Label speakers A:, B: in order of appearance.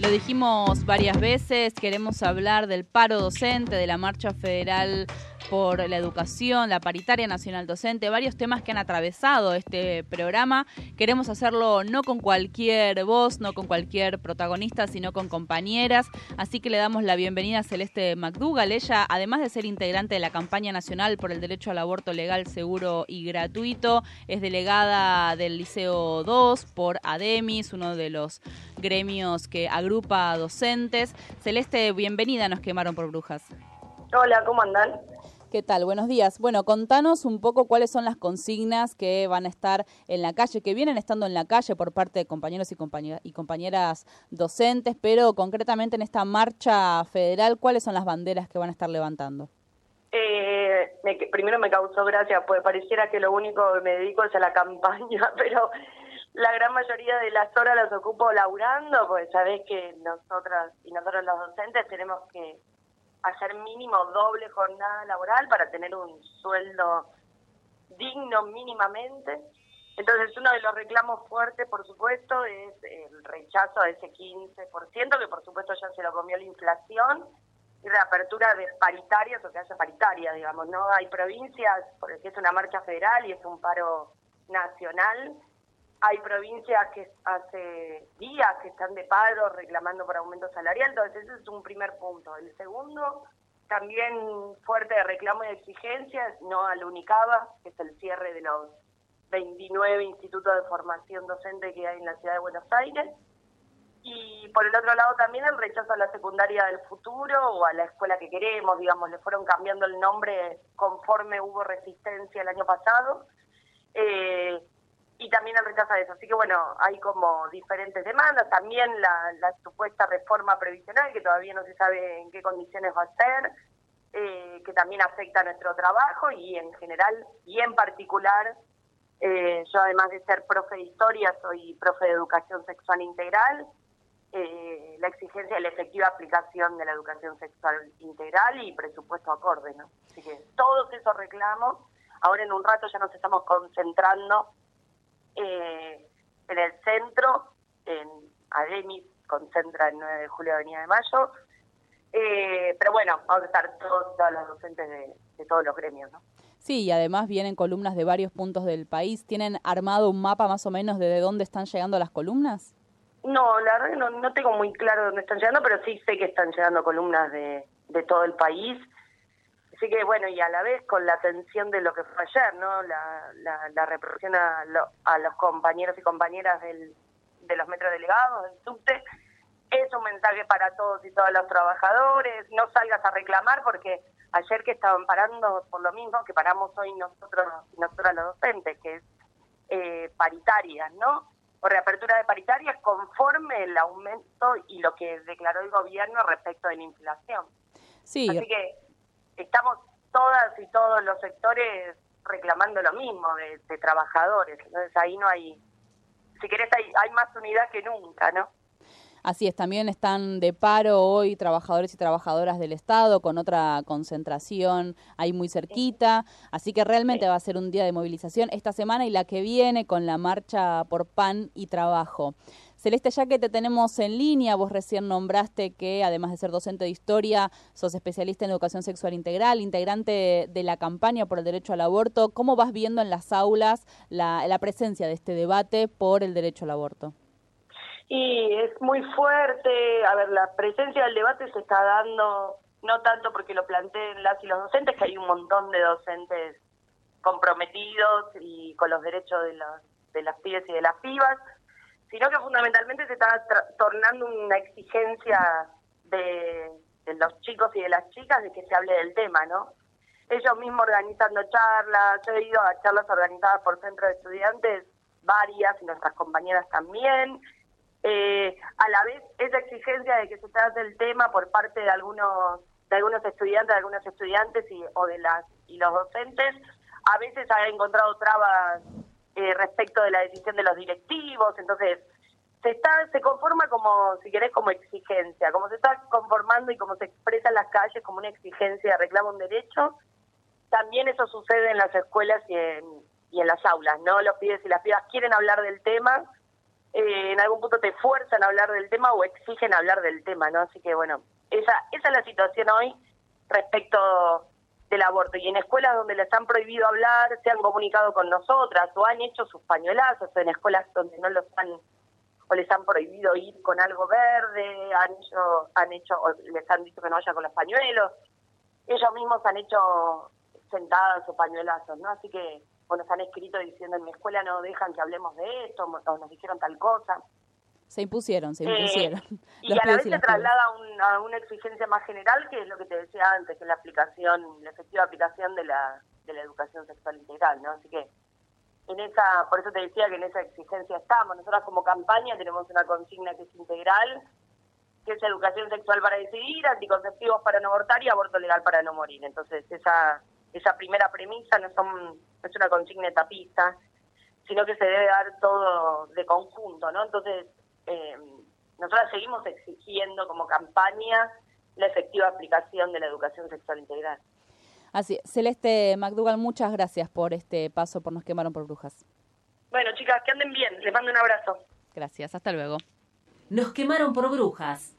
A: Lo dijimos varias veces, queremos hablar del paro docente, de la marcha federal por la educación, la paritaria nacional docente, varios temas que han atravesado este programa. Queremos hacerlo no con cualquier voz, no con cualquier protagonista, sino con compañeras. Así que le damos la bienvenida a Celeste McDougall. Ella, además de ser integrante de la campaña nacional por el derecho al aborto legal, seguro y gratuito, es delegada del Liceo 2 por ADEMIS, uno de los gremios que agrupa docentes. Celeste, bienvenida, nos quemaron por brujas.
B: Hola, ¿cómo andan?
A: ¿Qué tal? Buenos días. Bueno, contanos un poco cuáles son las consignas que van a estar en la calle, que vienen estando en la calle por parte de compañeros y, y compañeras docentes, pero concretamente en esta marcha federal, ¿cuáles son las banderas que van a estar levantando?
B: Eh, primero me causó gracia, pues pareciera que lo único que me dedico es a la campaña, pero la gran mayoría de las horas las ocupo laburando, pues sabés que nosotras y nosotros los docentes tenemos que hacer mínimo doble jornada laboral para tener un sueldo digno mínimamente. Entonces, uno de los reclamos fuertes, por supuesto, es el rechazo a ese 15%, que por supuesto ya se lo comió la inflación, y reapertura de paritarias o que haya paritaria, digamos. No hay provincias, porque es una marcha federal y es un paro nacional, hay provincias que hace días que están de paro reclamando por aumento salarial, entonces ese es un primer punto. El segundo, también fuerte de reclamo y exigencias, no al UNICABA, que es el cierre de los 29 institutos de formación docente que hay en la ciudad de Buenos Aires. Y por el otro lado también el rechazo a la secundaria del futuro o a la escuela que queremos, digamos, le fueron cambiando el nombre conforme hubo resistencia el año pasado. También de eso. Así que bueno, hay como diferentes demandas, también la, supuesta reforma previsional, que todavía no se sabe en qué condiciones va a ser, eh, que también afecta a nuestro trabajo y en general y en particular, eh, yo además de ser profe de historia, soy profe de educación sexual integral, eh, la exigencia de la efectiva aplicación de la educación sexual integral y presupuesto acorde, ¿no? Así que todos esos reclamos, ahora en un rato ya nos estamos concentrando eh, en el centro, en Ademi, concentra el 9 de julio, Avenida de Mayo. Eh, pero bueno, vamos a estar todos, todos los docentes de, todos los gremios, ¿no?
A: Sí, y además vienen columnas de varios puntos del país. ¿Tienen armado un mapa más o menos de, de dónde están llegando las columnas?
B: No, la verdad no, no tengo muy claro dónde están llegando, pero sí sé que están llegando columnas de, de todo el país. Así que bueno, y a la vez con la atención de lo que fue ayer, ¿no? La, la, represión a, a los compañeros y compañeras del, de los metros delegados, del subte, es un mensaje para todos y todas los trabajadores, no salgas a reclamar porque ayer que estaban parando por lo mismo que paramos hoy nosotros y nosotros los docentes, que es eh, paritarias, ¿no? O reapertura de paritarias conforme el aumento y lo que declaró el gobierno respecto de la inflación. Sí. Así que estamos todas y todos los sectores reclamando lo mismo de, trabajadores. Entonces ahí no hay, si querés, hay, hay más unidad que nunca, ¿no?
A: Así es, también están de paro hoy trabajadores y trabajadoras del Estado con otra concentración ahí muy cerquita, así que realmente va a ser un día de movilización esta semana y la que viene con la marcha por pan y trabajo. Celeste, ya que te tenemos en línea, vos recién nombraste que además de ser docente de historia, sos especialista en educación sexual integral, integrante de la campaña por el derecho al aborto. ¿Cómo vas viendo en las aulas la, presencia de este debate por el derecho al aborto?
B: Y es muy fuerte, a ver, la presencia del debate se está dando, no tanto porque lo planteen las y los docentes, que hay un montón de docentes comprometidos y con los derechos de, de las pibes y de las pibas, sino que fundamentalmente se está tornando una exigencia de, los chicos y de las chicas de que se hable del tema, ¿no? Ellos mismos organizando charlas, yo he ido a charlas organizadas por centros de estudiantes, varias, y nuestras compañeras también. Eh, a la vez, esa exigencia de que se trate el tema por parte de algunos de algunos estudiantes, de algunos estudiantes y, o de las y los docentes, a veces ha encontrado trabas eh, respecto de la decisión de los directivos, entonces se está se conforma como si querés como exigencia, como se está conformando y como se expresa en las calles como una exigencia, reclama un derecho, también eso sucede en las escuelas y en, y en las aulas, ¿no? Los pibes y las pibas quieren hablar del tema eh, en algún punto te fuerzan a hablar del tema o exigen hablar del tema, ¿no? Así que bueno, esa, esa es la situación hoy respecto del aborto. Y en escuelas donde les han prohibido hablar, se han comunicado con nosotras o han hecho sus pañuelazos, en escuelas donde no los han o les han prohibido ir con algo verde, han hecho, han hecho, o les han dicho que no vaya con los pañuelos. Ellos mismos han hecho sentadas o pañuelazos, ¿no? Así que o nos han escrito diciendo en mi escuela no dejan que hablemos de esto, o nos dijeron tal cosa.
A: Se impusieron, se impusieron.
B: y a la vez se traslada a, una exigencia más general, que es lo que te decía antes, que es la aplicación, la efectiva aplicación de la, de la educación sexual integral, ¿no? Así que en esa, por eso te decía que en esa exigencia estamos. Nosotras como campaña tenemos una consigna que es integral, que es educación sexual para decidir, anticonceptivos para no abortar y aborto legal para no morir. Entonces esa esa primera premisa no, son, es una consigna etapista, sino que se debe dar todo de conjunto, ¿no? Entonces, eh, nosotros seguimos exigiendo como campaña la efectiva aplicación de la educación sexual integral.
A: Así, Celeste McDougall, muchas gracias por este paso, por Nos Quemaron por Brujas.
B: Bueno, chicas, que anden bien. Les mando un abrazo.
A: Gracias, hasta luego.
C: Nos quemaron por brujas.